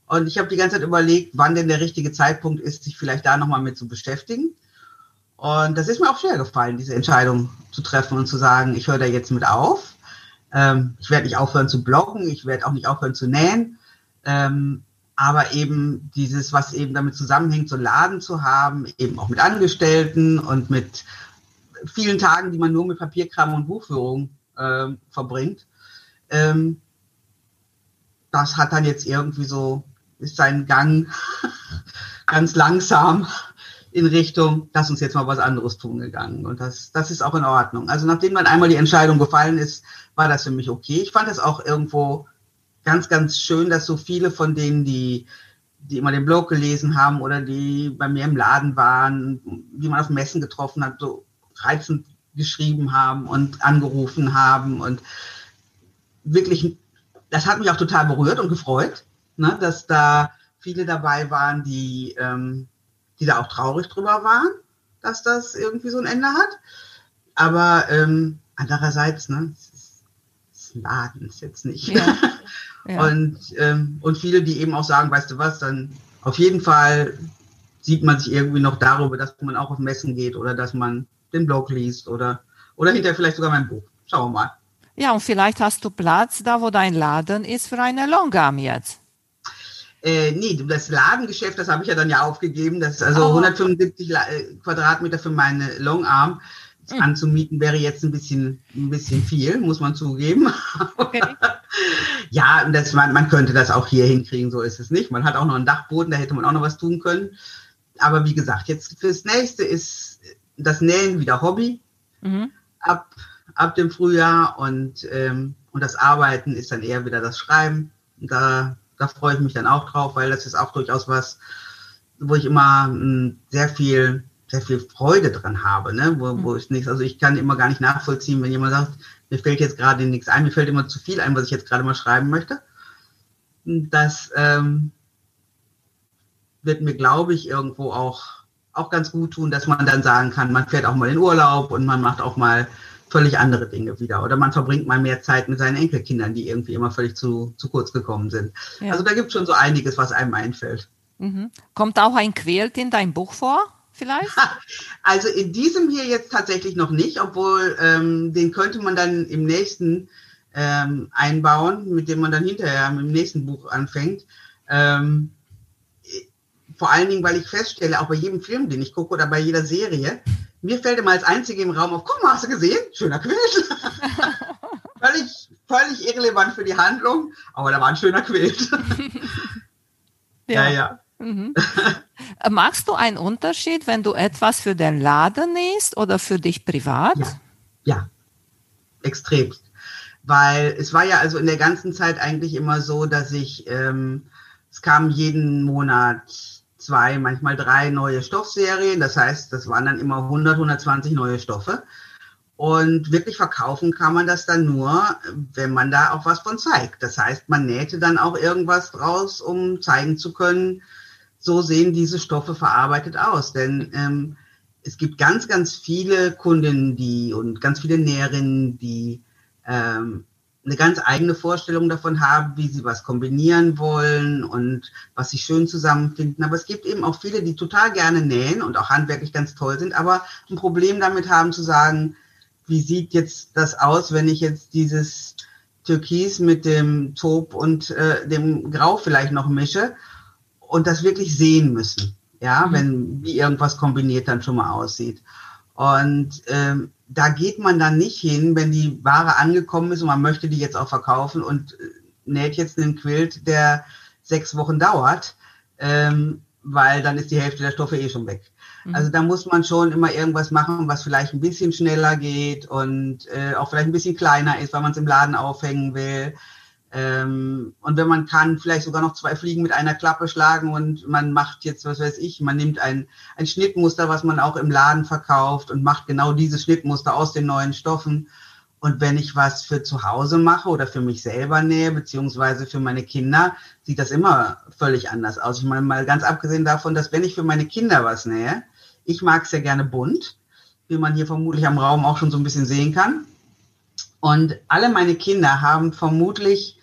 Und ich habe die ganze Zeit überlegt, wann denn der richtige Zeitpunkt ist, sich vielleicht da nochmal mit zu beschäftigen. Und das ist mir auch schwer gefallen, diese Entscheidung zu treffen und zu sagen, ich höre da jetzt mit auf. Ähm, ich werde nicht aufhören zu bloggen, ich werde auch nicht aufhören zu nähen. Ähm, aber eben dieses, was eben damit zusammenhängt, so einen Laden zu haben, eben auch mit Angestellten und mit vielen Tagen, die man nur mit Papierkram und Buchführung äh, verbringt, ähm, das hat dann jetzt irgendwie so, ist seinen Gang *laughs* ganz langsam in Richtung, lass uns jetzt mal was anderes tun gegangen. Und das, das ist auch in Ordnung. Also nachdem dann einmal die Entscheidung gefallen ist, war das für mich okay. Ich fand es auch irgendwo ganz, ganz schön, dass so viele von denen, die, die immer den Blog gelesen haben oder die bei mir im Laden waren, die man auf Messen getroffen hat, so reizend geschrieben haben und angerufen haben und wirklich, das hat mich auch total berührt und gefreut, ne, dass da viele dabei waren, die ähm, die da auch traurig drüber waren, dass das irgendwie so ein Ende hat. Aber ähm, andererseits, ne, es ist, es ist ein Laden, ist jetzt nicht. Ja. *laughs* Ja. Und, ähm, und viele, die eben auch sagen, weißt du was, dann auf jeden Fall sieht man sich irgendwie noch darüber, dass man auch auf Messen geht oder dass man den Blog liest oder, oder hinterher vielleicht sogar mein Buch. Schauen wir mal. Ja, und vielleicht hast du Platz da, wo dein Laden ist, für eine Longarm jetzt. Äh, nee, das Ladengeschäft, das habe ich ja dann ja aufgegeben. Das ist also oh. 175 äh, Quadratmeter für meine Longarm hm. anzumieten wäre jetzt ein bisschen, ein bisschen viel, muss man zugeben. Okay. *laughs* ja, das, man, man könnte das auch hier hinkriegen, so ist es nicht. Man hat auch noch einen Dachboden, da hätte man auch noch was tun können. Aber wie gesagt, jetzt fürs nächste ist das Nähen wieder Hobby mhm. ab, ab dem Frühjahr und, ähm, und das Arbeiten ist dann eher wieder das Schreiben. Da da freue ich mich dann auch drauf, weil das ist auch durchaus was, wo ich immer hm, sehr viel, sehr viel Freude dran habe, ne? wo, wo ich nichts, also ich kann immer gar nicht nachvollziehen, wenn jemand sagt, mir fällt jetzt gerade nichts ein, mir fällt immer zu viel ein, was ich jetzt gerade mal schreiben möchte. Das ähm, wird mir, glaube ich, irgendwo auch, auch ganz gut tun, dass man dann sagen kann, man fährt auch mal in Urlaub und man macht auch mal völlig andere Dinge wieder. Oder man verbringt mal mehr Zeit mit seinen Enkelkindern, die irgendwie immer völlig zu, zu kurz gekommen sind. Ja. Also da gibt es schon so einiges, was einem einfällt. Mhm. Kommt auch ein Quält in dein Buch vor? Vielleicht? Also in diesem hier jetzt tatsächlich noch nicht, obwohl ähm, den könnte man dann im nächsten ähm, einbauen, mit dem man dann hinterher im nächsten Buch anfängt. Ähm, vor allen Dingen, weil ich feststelle, auch bei jedem Film, den ich gucke oder bei jeder Serie, mir fällt immer als Einzige im Raum auf, guck mal, hast du gesehen? Schöner Quilt. *laughs* völlig, völlig irrelevant für die Handlung, aber da war ein schöner Quilt. *laughs* ja, ja. ja. Mhm. *laughs* Äh, Magst du einen Unterschied, wenn du etwas für den Laden nähst oder für dich privat? Ja, ja. extrem. Weil es war ja also in der ganzen Zeit eigentlich immer so, dass ich, ähm, es kam jeden Monat zwei, manchmal drei neue Stoffserien. Das heißt, das waren dann immer 100, 120 neue Stoffe. Und wirklich verkaufen kann man das dann nur, wenn man da auch was von zeigt. Das heißt, man nähte dann auch irgendwas draus, um zeigen zu können, so sehen diese Stoffe verarbeitet aus. Denn ähm, es gibt ganz, ganz viele Kundinnen, die und ganz viele Näherinnen, die ähm, eine ganz eigene Vorstellung davon haben, wie sie was kombinieren wollen und was sie schön zusammenfinden. Aber es gibt eben auch viele, die total gerne nähen und auch handwerklich ganz toll sind, aber ein Problem damit haben zu sagen, wie sieht jetzt das aus, wenn ich jetzt dieses Türkis mit dem Taub und äh, dem Grau vielleicht noch mische und das wirklich sehen müssen. Ja, mhm. wenn wie irgendwas kombiniert dann schon mal aussieht. Und ähm, da geht man dann nicht hin, wenn die Ware angekommen ist und man möchte die jetzt auch verkaufen und äh, näht jetzt einen Quilt, der sechs Wochen dauert, ähm, weil dann ist die Hälfte der Stoffe eh schon weg. Mhm. Also da muss man schon immer irgendwas machen, was vielleicht ein bisschen schneller geht und äh, auch vielleicht ein bisschen kleiner ist, weil man es im Laden aufhängen will. Ähm, und wenn man kann, vielleicht sogar noch zwei Fliegen mit einer Klappe schlagen und man macht jetzt, was weiß ich, man nimmt ein, ein Schnittmuster, was man auch im Laden verkauft und macht genau dieses Schnittmuster aus den neuen Stoffen Und wenn ich was für zu Hause mache oder für mich selber nähe, beziehungsweise für meine Kinder, sieht das immer völlig anders aus. Ich meine, mal ganz abgesehen davon, dass wenn ich für meine Kinder was nähe, ich mag es ja gerne bunt, wie man hier vermutlich am Raum auch schon so ein bisschen sehen kann. Und alle meine Kinder haben vermutlich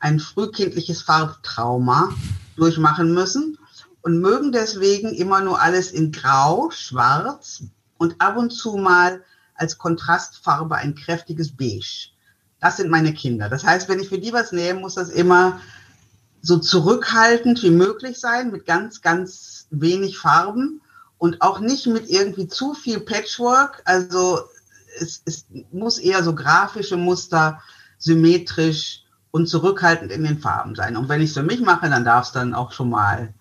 ein frühkindliches Farbtrauma durchmachen müssen und mögen deswegen immer nur alles in Grau, Schwarz und ab und zu mal als Kontrastfarbe ein kräftiges Beige. Das sind meine Kinder. Das heißt, wenn ich für die was nähe, muss das immer so zurückhaltend wie möglich sein, mit ganz, ganz wenig Farben und auch nicht mit irgendwie zu viel Patchwork. Also es, es muss eher so grafische Muster, symmetrisch und zurückhaltend in den Farben sein. Und wenn ich es für mich mache, dann darf es dann auch schon mal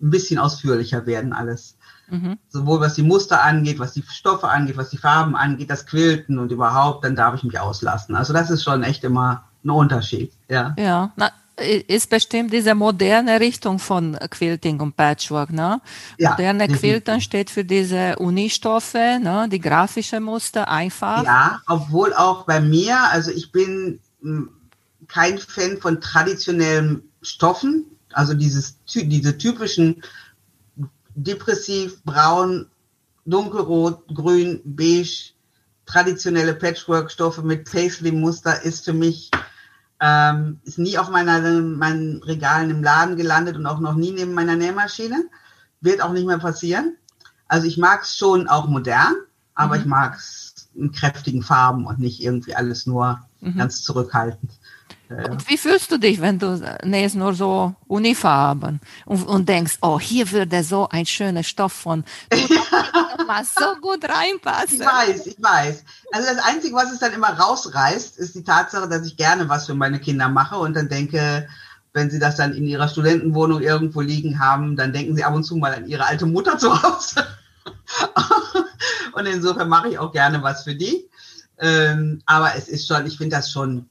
ein bisschen ausführlicher werden alles. Mhm. Sowohl was die Muster angeht, was die Stoffe angeht, was die Farben angeht, das Quilten und überhaupt, dann darf ich mich auslassen. Also das ist schon echt immer ein Unterschied. Ja, ja. Na, ist bestimmt diese moderne Richtung von Quilting und Patchwork. Ne? Ja, moderne Quilten steht für diese Unistoffe, ne? die grafische Muster einfach. Ja, obwohl auch bei mir, also ich bin hm, kein Fan von traditionellen Stoffen, also dieses, diese typischen depressiv, braun, dunkelrot, grün, beige, traditionelle Patchwork-Stoffe mit Paisley-Muster ist für mich, ähm, ist nie auf meiner, meinen Regalen im Laden gelandet und auch noch nie neben meiner Nähmaschine. Wird auch nicht mehr passieren. Also ich mag es schon auch modern, aber mhm. ich mag es in kräftigen Farben und nicht irgendwie alles nur mhm. ganz zurückhaltend. Und wie fühlst du dich, wenn du nähst nur so Unifarben und, und denkst, oh, hier würde so ein schöner Stoff von mal *laughs* so gut reinpassen. Ich weiß, ich weiß. Also das Einzige, was es dann immer rausreißt, ist die Tatsache, dass ich gerne was für meine Kinder mache und dann denke, wenn sie das dann in ihrer Studentenwohnung irgendwo liegen haben, dann denken sie ab und zu mal an ihre alte Mutter zu Hause. *laughs* und insofern mache ich auch gerne was für die. Ähm, aber es ist schon, ich finde das schon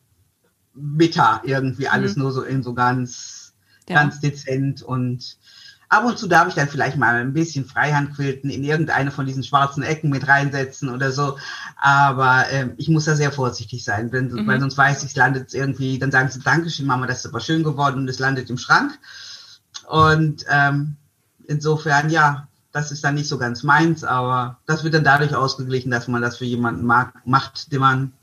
bitter irgendwie alles mhm. nur so in so ganz, ja. ganz dezent und ab und zu darf ich dann vielleicht mal ein bisschen Freihandquilten in irgendeine von diesen schwarzen Ecken mit reinsetzen oder so. Aber äh, ich muss da sehr vorsichtig sein, wenn, mhm. weil sonst weiß ich, es landet irgendwie, dann sagen sie, Dankeschön, Mama, das ist aber schön geworden und es landet im Schrank. Und ähm, insofern, ja, das ist dann nicht so ganz meins, aber das wird dann dadurch ausgeglichen, dass man das für jemanden mag, macht, den man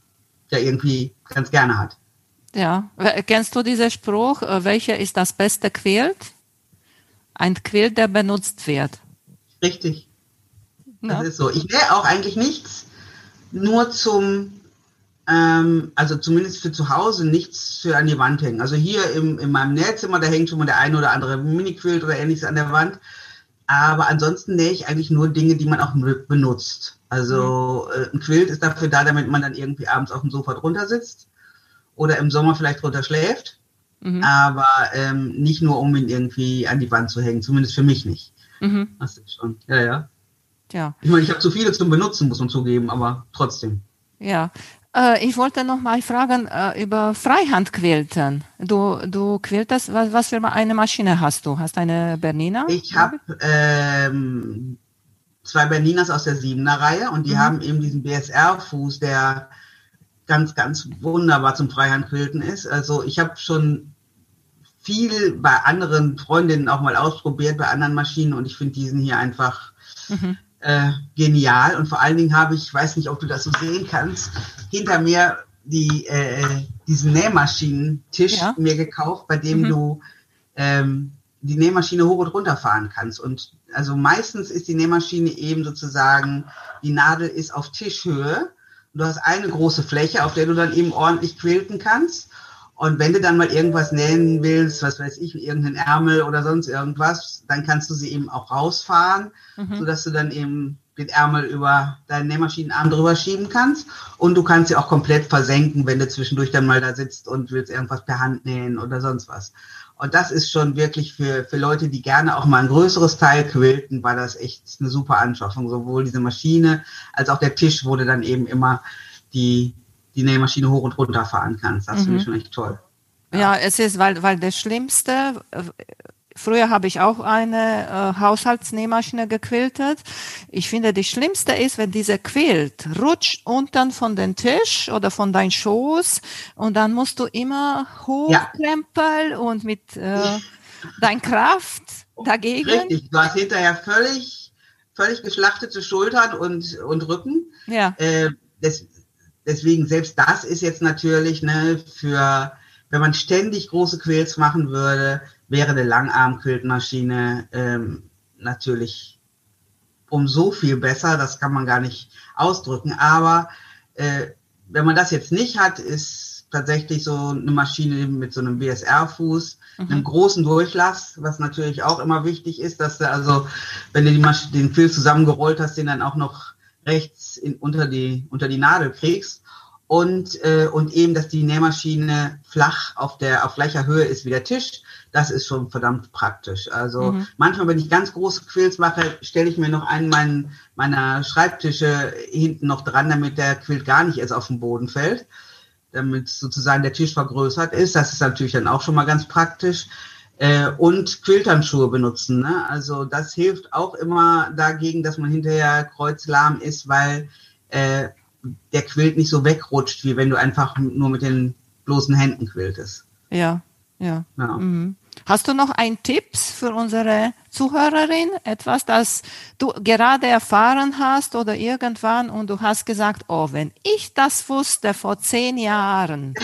ja irgendwie ganz gerne hat. Ja, kennst du diesen Spruch, äh, welcher ist das beste Quilt? Ein Quilt, der benutzt wird. Richtig. Ja. Das ist so. Ich wäre auch eigentlich nichts nur zum, ähm, also zumindest für zu Hause, nichts für an die Wand hängen. Also hier im, in meinem Nähzimmer, da hängt schon mal der eine oder andere Mini-Quilt oder ähnliches an der Wand. Aber ansonsten nähe ich eigentlich nur Dinge, die man auch benutzt. Also mhm. äh, ein Quilt ist dafür da, damit man dann irgendwie abends auf dem Sofa drunter sitzt oder im Sommer vielleicht drunter schläft, mhm. aber ähm, nicht nur, um ihn irgendwie an die Wand zu hängen, zumindest für mich nicht. Mhm. Das ist schon, ja, ja. Ja. Ich meine, ich habe zu viele zum Benutzen, muss man zugeben, aber trotzdem. Ja. Äh, ich wollte noch mal fragen äh, über Freihandquilten. Du, du quiltest, was, was für eine Maschine hast du? Hast du eine Bernina? Ich habe ähm, zwei Berninas aus der Siebener Reihe und die mhm. haben eben diesen BSR-Fuß, der ganz, ganz wunderbar zum Freihandquilten ist. Also ich habe schon viel bei anderen Freundinnen auch mal ausprobiert, bei anderen Maschinen und ich finde diesen hier einfach mhm. äh, genial. Und vor allen Dingen habe ich, ich weiß nicht, ob du das so sehen kannst, hinter mir die, äh, diesen Nähmaschinentisch ja. mir gekauft, bei dem mhm. du ähm, die Nähmaschine hoch und runter fahren kannst. Und also meistens ist die Nähmaschine eben sozusagen, die Nadel ist auf Tischhöhe Du hast eine große Fläche, auf der du dann eben ordentlich quilten kannst. Und wenn du dann mal irgendwas nähen willst, was weiß ich, irgendeinen Ärmel oder sonst irgendwas, dann kannst du sie eben auch rausfahren, mhm. sodass du dann eben den Ärmel über deinen Nähmaschinenarm drüber schieben kannst. Und du kannst sie auch komplett versenken, wenn du zwischendurch dann mal da sitzt und willst irgendwas per Hand nähen oder sonst was. Und das ist schon wirklich für, für Leute, die gerne auch mal ein größeres Teil quilten, war das echt eine super Anschaffung. Sowohl diese Maschine als auch der Tisch, wo du dann eben immer die, die Nähmaschine hoch und runter fahren kannst. Das mhm. finde ich schon echt toll. Ja. ja, es ist, weil, weil das Schlimmste früher habe ich auch eine äh, Haushaltsnähmaschine gequiltet. Ich finde, die schlimmste ist, wenn dieser Quilt rutscht unten von den Tisch oder von dein Schoß und dann musst du immer hochkrempeln ja. und mit äh, dein Kraft dagegen. Richtig, du hast hinterher völlig, völlig geschlachtete Schultern und, und Rücken. Ja. Äh, das, deswegen, selbst das ist jetzt natürlich ne, für, wenn man ständig große Quills machen würde, wäre eine Langarm-Quiltmaschine ähm, natürlich um so viel besser, das kann man gar nicht ausdrücken. Aber äh, wenn man das jetzt nicht hat, ist tatsächlich so eine Maschine mit so einem BSR-Fuß, mhm. einem großen Durchlass, was natürlich auch immer wichtig ist, dass du also, wenn du Masch den Filz zusammengerollt hast, den dann auch noch rechts in, unter, die, unter die Nadel kriegst. Und, äh, und eben, dass die Nähmaschine flach auf der auf gleicher Höhe ist wie der Tisch, das ist schon verdammt praktisch. Also mhm. manchmal, wenn ich ganz große Quills mache, stelle ich mir noch einen meinen, meiner Schreibtische hinten noch dran, damit der Quilt gar nicht erst auf den Boden fällt, damit sozusagen der Tisch vergrößert ist. Das ist natürlich dann auch schon mal ganz praktisch. Äh, und Quilternschuhe benutzen. Ne? Also das hilft auch immer dagegen, dass man hinterher kreuzlahm ist, weil äh, der Quilt nicht so wegrutscht, wie wenn du einfach nur mit den bloßen Händen quiltest. Ja, ja. ja. Mhm. Hast du noch einen Tipps für unsere Zuhörerin? Etwas, das du gerade erfahren hast oder irgendwann und du hast gesagt, oh, wenn ich das wusste vor zehn Jahren.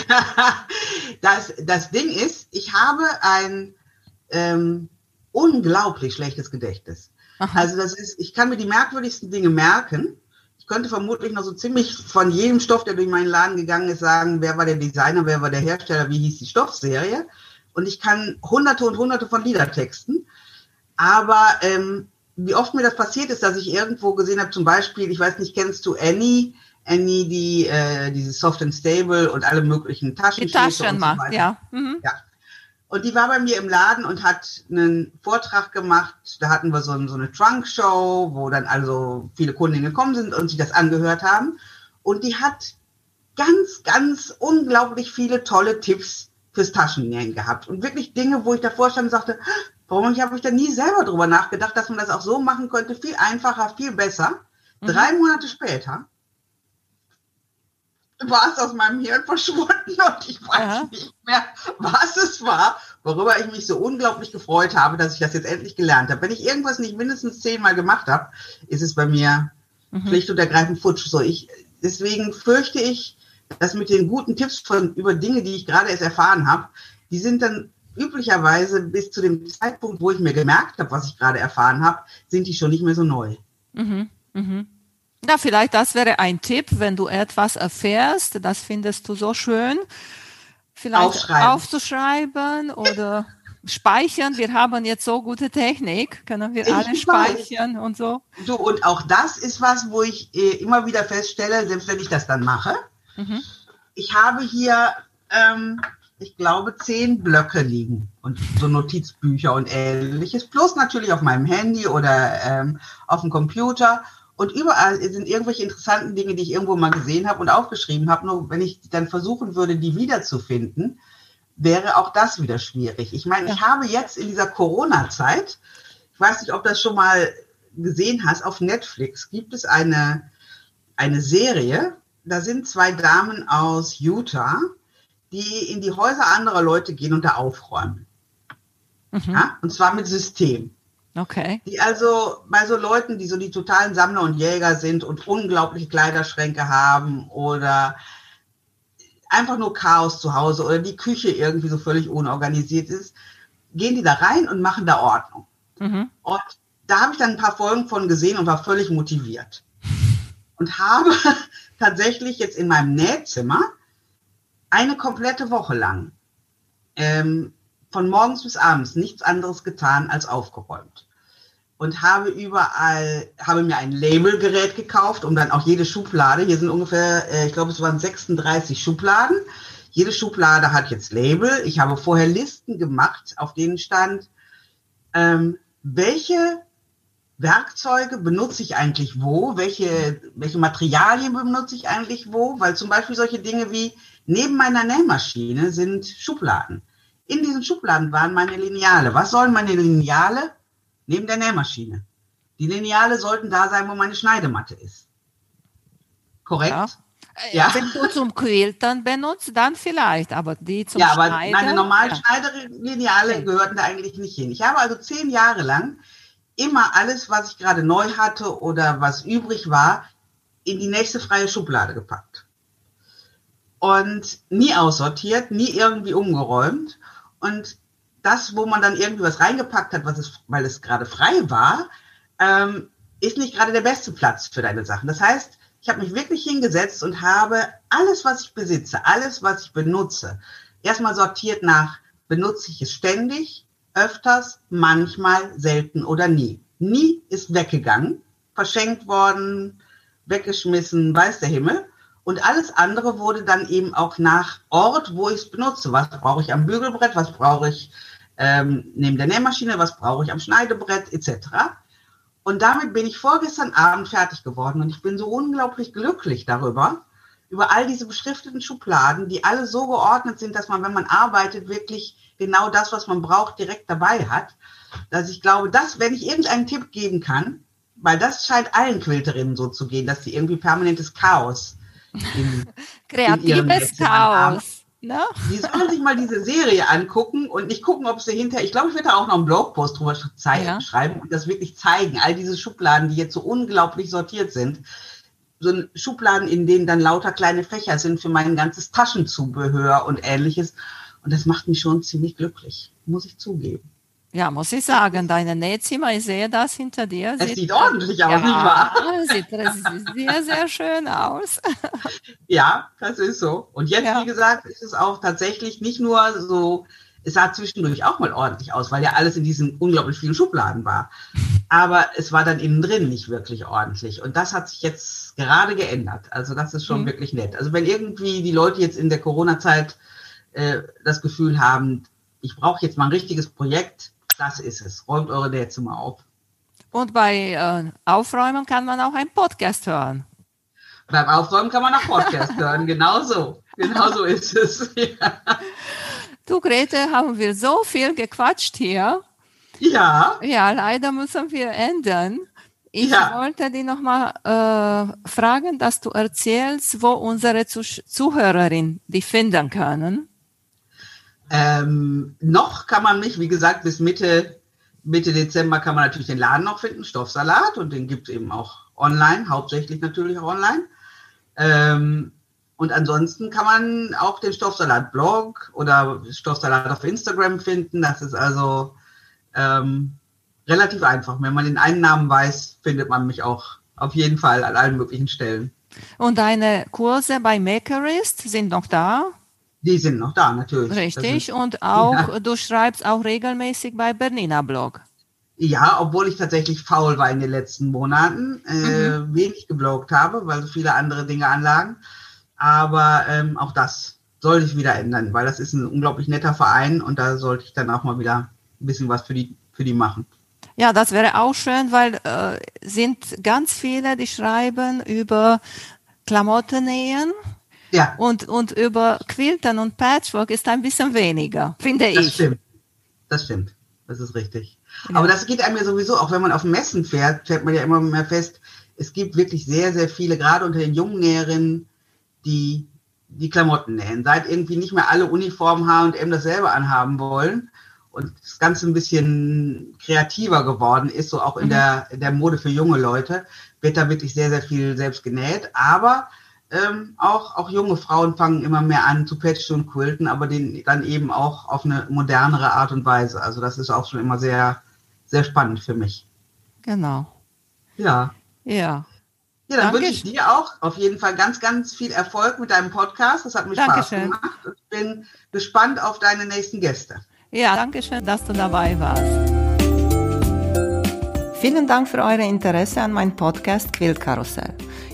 *laughs* das, das Ding ist, ich habe ein ähm, unglaublich schlechtes Gedächtnis. Aha. Also das ist, ich kann mir die merkwürdigsten Dinge merken. Ich könnte vermutlich noch so ziemlich von jedem Stoff, der durch meinen Laden gegangen ist, sagen, wer war der Designer, wer war der Hersteller, wie hieß die Stoffserie. Und ich kann hunderte und hunderte von Liedertexten. Aber ähm, wie oft mir das passiert ist, dass ich irgendwo gesehen habe, zum Beispiel, ich weiß nicht, kennst du Annie? Annie, die äh, dieses Soft and Stable und alle möglichen Taschen. Die Taschen macht, so ja. Mhm. Ja, und die war bei mir im Laden und hat einen Vortrag gemacht. Da hatten wir so, so eine Trunk-Show, wo dann also viele Kundinnen gekommen sind und sich das angehört haben. Und die hat ganz, ganz unglaublich viele tolle Tipps fürs Taschennähen gehabt. Und wirklich Dinge, wo ich davor stand und sagte, warum ich habe ich da nie selber drüber nachgedacht, dass man das auch so machen könnte, viel einfacher, viel besser. Mhm. Drei Monate später war es aus meinem Hirn verschwunden *laughs* und ich weiß ja. nicht mehr, was es war, worüber ich mich so unglaublich gefreut habe, dass ich das jetzt endlich gelernt habe. Wenn ich irgendwas nicht mindestens zehnmal gemacht habe, ist es bei mir mhm. schlicht und ergreifend futsch. So, ich, deswegen fürchte ich, dass mit den guten Tipps von, über Dinge, die ich gerade erst erfahren habe, die sind dann üblicherweise bis zu dem Zeitpunkt, wo ich mir gemerkt habe, was ich gerade erfahren habe, sind die schon nicht mehr so neu. Mhm. Mhm. Na, vielleicht das wäre ein Tipp, wenn du etwas erfährst, das findest du so schön, vielleicht aufzuschreiben oder speichern. Wir haben jetzt so gute Technik, können wir ich alle speichern weiß. und so. So, und auch das ist was, wo ich äh, immer wieder feststelle, selbst wenn ich das dann mache, mhm. ich habe hier, ähm, ich glaube, zehn Blöcke liegen und so Notizbücher und ähnliches, plus natürlich auf meinem Handy oder ähm, auf dem Computer. Und überall sind irgendwelche interessanten Dinge, die ich irgendwo mal gesehen habe und aufgeschrieben habe. Nur wenn ich dann versuchen würde, die wiederzufinden, wäre auch das wieder schwierig. Ich meine, ich habe jetzt in dieser Corona-Zeit, ich weiß nicht, ob du das schon mal gesehen hast, auf Netflix gibt es eine, eine Serie. Da sind zwei Damen aus Utah, die in die Häuser anderer Leute gehen und da aufräumen. Mhm. Ja? Und zwar mit System. Okay. Die also bei so Leuten, die so die totalen Sammler und Jäger sind und unglaubliche Kleiderschränke haben oder einfach nur Chaos zu Hause oder die Küche irgendwie so völlig unorganisiert ist, gehen die da rein und machen da Ordnung. Mhm. Und da habe ich dann ein paar Folgen von gesehen und war völlig motiviert. Und habe tatsächlich jetzt in meinem Nähzimmer eine komplette Woche lang ähm, von morgens bis abends nichts anderes getan als aufgeräumt und habe überall, habe mir ein Labelgerät gekauft, um dann auch jede Schublade, hier sind ungefähr, äh, ich glaube, es waren 36 Schubladen. Jede Schublade hat jetzt Label. Ich habe vorher Listen gemacht, auf denen stand, ähm, welche Werkzeuge benutze ich eigentlich wo, welche, welche Materialien benutze ich eigentlich wo, weil zum Beispiel solche Dinge wie neben meiner Nähmaschine sind Schubladen. in diesen Schubladen waren meine Lineale. Was sollen meine Lineale? Neben der Nähmaschine. Die Lineale sollten da sein, wo meine Schneidematte ist. Korrekt? Ja. Ja. Wenn du zum Quiltern benutzt, dann vielleicht, aber die zum Ja, aber Schneiden, meine normalen ja. Schneiderlineale gehörten da eigentlich nicht hin. Ich habe also zehn Jahre lang immer alles, was ich gerade neu hatte oder was übrig war, in die nächste freie Schublade gepackt. Und nie aussortiert, nie irgendwie umgeräumt. Und das, wo man dann irgendwie was reingepackt hat, was es, weil es gerade frei war, ähm, ist nicht gerade der beste Platz für deine Sachen. Das heißt, ich habe mich wirklich hingesetzt und habe alles, was ich besitze, alles, was ich benutze, erstmal sortiert nach, benutze ich es ständig, öfters, manchmal, selten oder nie. Nie ist weggegangen, verschenkt worden, weggeschmissen, weiß der Himmel. Und alles andere wurde dann eben auch nach Ort, wo ich es benutze. Was brauche ich am Bügelbrett, was brauche ich ähm, neben der Nähmaschine, was brauche ich am Schneidebrett etc. Und damit bin ich vorgestern Abend fertig geworden und ich bin so unglaublich glücklich darüber, über all diese beschrifteten Schubladen, die alle so geordnet sind, dass man, wenn man arbeitet, wirklich genau das, was man braucht, direkt dabei hat. Dass ich glaube, dass, wenn ich irgendeinen Tipp geben kann, weil das scheint allen Quilterinnen so zu gehen, dass sie irgendwie permanentes Chaos in, *laughs* Kreatives in Chaos. Ne? Die sollen sich mal diese Serie angucken und nicht gucken, ob sie hinterher, ich glaube, ich werde da auch noch einen Blogpost drüber ja. schreiben und das wirklich zeigen. All diese Schubladen, die jetzt so unglaublich sortiert sind. So Schubladen, in denen dann lauter kleine Fächer sind für mein ganzes Taschenzubehör und ähnliches. Und das macht mich schon ziemlich glücklich, muss ich zugeben. Ja, muss ich sagen, deine Nähzimmer, ich sehe das hinter dir. Es sieht, sieht ordentlich aus, ja, nicht wahr? Sieht sehr, sehr schön aus. *laughs* Ja, das ist so. Und jetzt, ja. wie gesagt, ist es auch tatsächlich nicht nur so, es sah zwischendurch auch mal ordentlich aus, weil ja alles in diesen unglaublich vielen Schubladen war. Aber es war dann innen drin nicht wirklich ordentlich. Und das hat sich jetzt gerade geändert. Also das ist schon mhm. wirklich nett. Also wenn irgendwie die Leute jetzt in der Corona-Zeit äh, das Gefühl haben, ich brauche jetzt mal ein richtiges Projekt, das ist es. Räumt eure Nähzimmer auf. Und bei äh, Aufräumen kann man auch einen Podcast hören. Beim Aufräumen kann man auch Podcast *laughs* hören, genau so. Genau so ist es. *laughs* Ja. Du, Grete, haben wir so viel gequatscht hier. Ja. Ja, leider müssen wir ändern. Ich ja. wollte dich nochmal äh, fragen, dass du erzählst, wo unsere Zuhörerinnen die finden können. Ähm, noch kann man mich, wie gesagt, bis Mitte, Mitte Dezember kann man natürlich den Laden noch finden, Stoffsalat, und den gibt es eben auch online, hauptsächlich natürlich auch online. Ähm, und ansonsten kann man auch den Stoffsalat-Blog oder Stoffsalat auf Instagram finden. Das ist also ähm, relativ einfach. Wenn man den einen Namen weiß, findet man mich auch auf jeden Fall an allen möglichen Stellen. Und deine Kurse bei Makerist sind noch da? Die sind noch da, natürlich. Richtig. Sind, und auch, ja. du schreibst auch regelmäßig bei Bernina Blog. Ja, obwohl ich tatsächlich faul war in den letzten Monaten, äh, mhm. wenig gebloggt habe, weil so viele andere Dinge anlagen. Aber ähm, auch das soll sich wieder ändern, weil das ist ein unglaublich netter Verein und da sollte ich dann auch mal wieder ein bisschen was für die, für die machen. Ja, das wäre auch schön, weil äh, sind ganz viele, die schreiben über Klamotten nähen ja. Und, und über Quiltern und Patchwork ist ein bisschen weniger, finde das ich. Stimmt. Das stimmt. Das ist richtig. Ja. Aber das geht einem ja sowieso, auch wenn man auf Messen fährt, stellt man ja immer mehr fest, es gibt wirklich sehr, sehr viele, gerade unter den jungen Näherinnen, die die Klamotten nähen. Seit irgendwie nicht mehr alle Uniformen H&M dasselbe anhaben wollen und das Ganze ein bisschen kreativer geworden ist, so auch in, mhm. der, in der Mode für junge Leute, wird da wirklich sehr, sehr viel selbst genäht. Aber ähm, auch, auch junge Frauen fangen immer mehr an zu patchen und quilten, aber den, dann eben auch auf eine modernere Art und Weise. Also das ist auch schon immer sehr, sehr spannend für mich. Genau. Ja. Ja. Ja, dann Danke. wünsche ich dir auch auf jeden Fall ganz, ganz viel Erfolg mit deinem Podcast. Das hat mich Dankeschön. Spaß gemacht. Ich bin gespannt auf deine nächsten Gäste. Ja, danke schön, dass du dabei warst. Vielen Dank für euer Interesse an meinem Podcast Quillkarussell.